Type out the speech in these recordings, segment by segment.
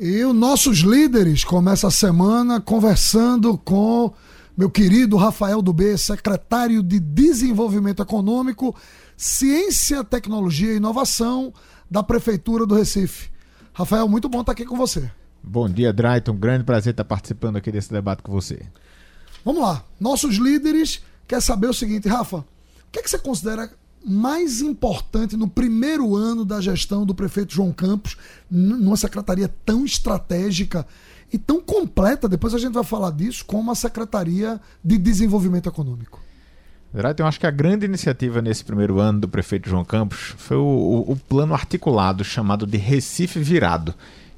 E os nossos líderes começam a semana conversando com meu querido Rafael Dubê, secretário de Desenvolvimento Econômico, Ciência, Tecnologia e Inovação da Prefeitura do Recife. Rafael, muito bom estar aqui com você. Bom dia, Drayton. Um grande prazer estar participando aqui desse debate com você. Vamos lá. Nossos líderes quer saber o seguinte, Rafa, o que, é que você considera mais importante no primeiro ano da gestão do prefeito João Campos, numa secretaria tão estratégica e tão completa, depois a gente vai falar disso, como a Secretaria de Desenvolvimento Econômico? Eu acho que a grande iniciativa nesse primeiro ano do prefeito João Campos foi o, o, o plano articulado chamado de Recife Virado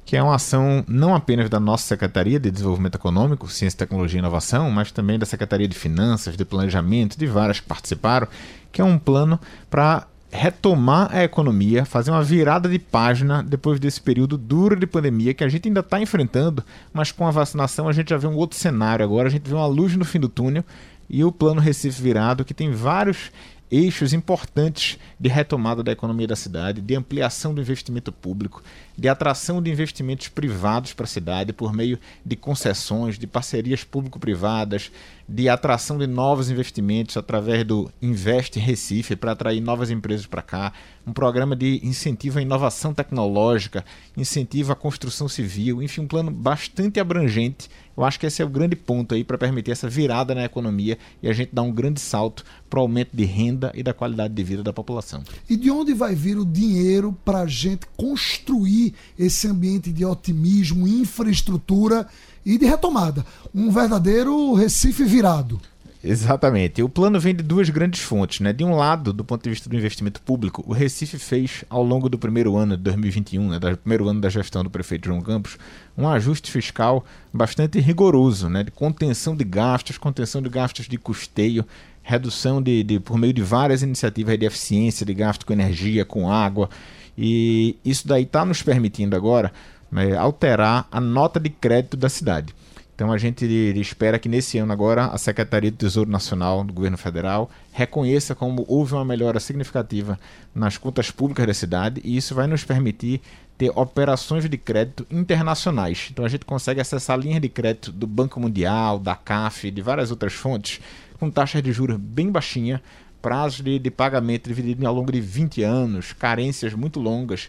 que é uma ação não apenas da nossa Secretaria de Desenvolvimento Econômico, Ciência, Tecnologia e Inovação, mas também da Secretaria de Finanças, de Planejamento, de várias que participaram, que é um plano para retomar a economia, fazer uma virada de página depois desse período duro de pandemia que a gente ainda está enfrentando, mas com a vacinação a gente já vê um outro cenário agora, a gente vê uma luz no fim do túnel e o plano Recife Virado, que tem vários eixos importantes de retomada da economia da cidade, de ampliação do investimento público, de atração de investimentos privados para a cidade por meio de concessões, de parcerias público-privadas, de atração de novos investimentos através do Investe Recife para atrair novas empresas para cá, um programa de incentivo à inovação tecnológica, incentivo à construção civil, enfim, um plano bastante abrangente. Eu acho que esse é o grande ponto aí para permitir essa virada na economia e a gente dar um grande salto para o aumento de renda e da qualidade de vida da população. E de onde vai vir o dinheiro para a gente construir esse ambiente de otimismo, infraestrutura e de retomada. Um verdadeiro Recife virado. Exatamente. O plano vem de duas grandes fontes. Né? De um lado, do ponto de vista do investimento público, o Recife fez, ao longo do primeiro ano de 2021, né, do primeiro ano da gestão do prefeito João Campos, um ajuste fiscal bastante rigoroso, né? de contenção de gastos, contenção de gastos de custeio, redução de, de por meio de várias iniciativas de eficiência de gasto com energia, com água. E isso daí está nos permitindo agora né, alterar a nota de crédito da cidade. Então a gente espera que nesse ano agora a Secretaria do Tesouro Nacional do Governo Federal reconheça como houve uma melhora significativa nas contas públicas da cidade e isso vai nos permitir ter operações de crédito internacionais. Então a gente consegue acessar linhas de crédito do Banco Mundial, da CAF, de várias outras fontes, com taxas de juros bem baixinha, prazos de, de pagamento dividido ao longo de 20 anos, carências muito longas.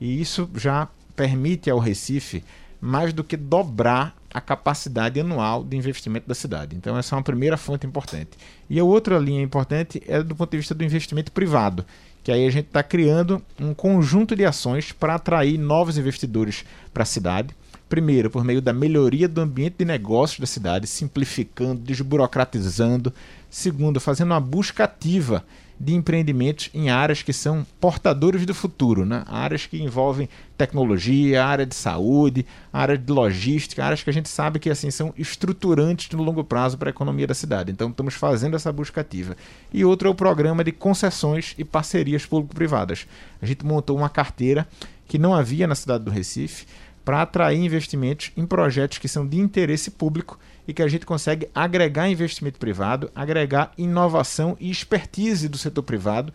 E isso já permite ao Recife mais do que dobrar a capacidade anual de investimento da cidade. Então, essa é uma primeira fonte importante. E a outra linha importante é do ponto de vista do investimento privado, que aí a gente está criando um conjunto de ações para atrair novos investidores para a cidade. Primeiro, por meio da melhoria do ambiente de negócios da cidade, simplificando, desburocratizando. Segundo, fazendo uma busca ativa de empreendimentos em áreas que são portadores do futuro, né? áreas que envolvem tecnologia, área de saúde, área de logística, áreas que a gente sabe que assim são estruturantes no longo prazo para a economia da cidade. Então estamos fazendo essa busca ativa. E outro é o programa de concessões e parcerias público-privadas. A gente montou uma carteira que não havia na cidade do Recife para atrair investimentos em projetos que são de interesse público e que a gente consegue agregar investimento privado, agregar inovação e expertise do setor privado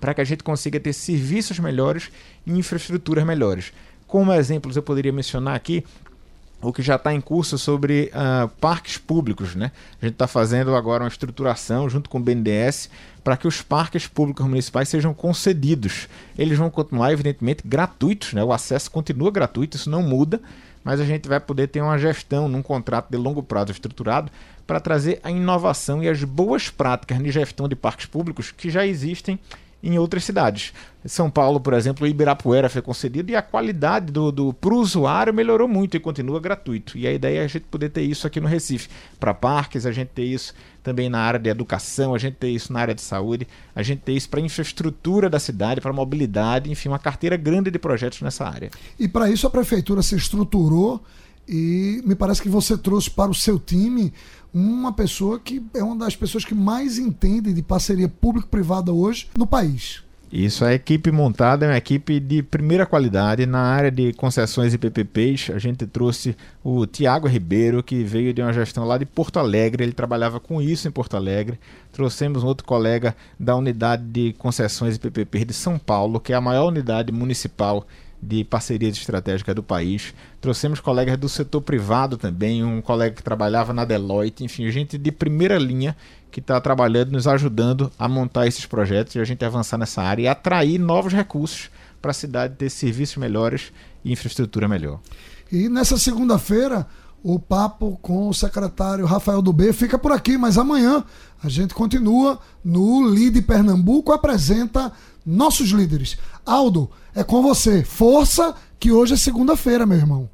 para que a gente consiga ter serviços melhores e infraestruturas melhores. Como exemplos, eu poderia mencionar aqui o que já está em curso sobre uh, parques públicos. Né? A gente está fazendo agora uma estruturação junto com o BNDES para que os parques públicos municipais sejam concedidos. Eles vão continuar, evidentemente, gratuitos, né? o acesso continua gratuito, isso não muda, mas a gente vai poder ter uma gestão num contrato de longo prazo estruturado para trazer a inovação e as boas práticas de gestão de parques públicos que já existem em outras cidades. São Paulo, por exemplo, Ibirapuera foi concedido e a qualidade do, do para o usuário melhorou muito e continua gratuito. E a ideia é a gente poder ter isso aqui no Recife. Para parques, a gente ter isso também na área de educação, a gente ter isso na área de saúde, a gente ter isso para infraestrutura da cidade, para mobilidade, enfim, uma carteira grande de projetos nessa área. E para isso a prefeitura se estruturou e me parece que você trouxe para o seu time uma pessoa que é uma das pessoas que mais entende de parceria público-privada hoje no país. Isso, a equipe montada é uma equipe de primeira qualidade na área de concessões e PPPs. A gente trouxe o Tiago Ribeiro, que veio de uma gestão lá de Porto Alegre, ele trabalhava com isso em Porto Alegre. Trouxemos um outro colega da unidade de concessões e PPPs de São Paulo, que é a maior unidade municipal de parcerias estratégicas do país. Trouxemos colegas do setor privado também, um colega que trabalhava na Deloitte, enfim, gente de primeira linha que está trabalhando, nos ajudando a montar esses projetos e a gente avançar nessa área e atrair novos recursos para a cidade ter serviços melhores e infraestrutura melhor. E nessa segunda-feira, o papo com o secretário Rafael Dubê fica por aqui, mas amanhã a gente continua no Lide Pernambuco, apresenta nossos líderes. Aldo, é com você. Força, que hoje é segunda-feira, meu irmão.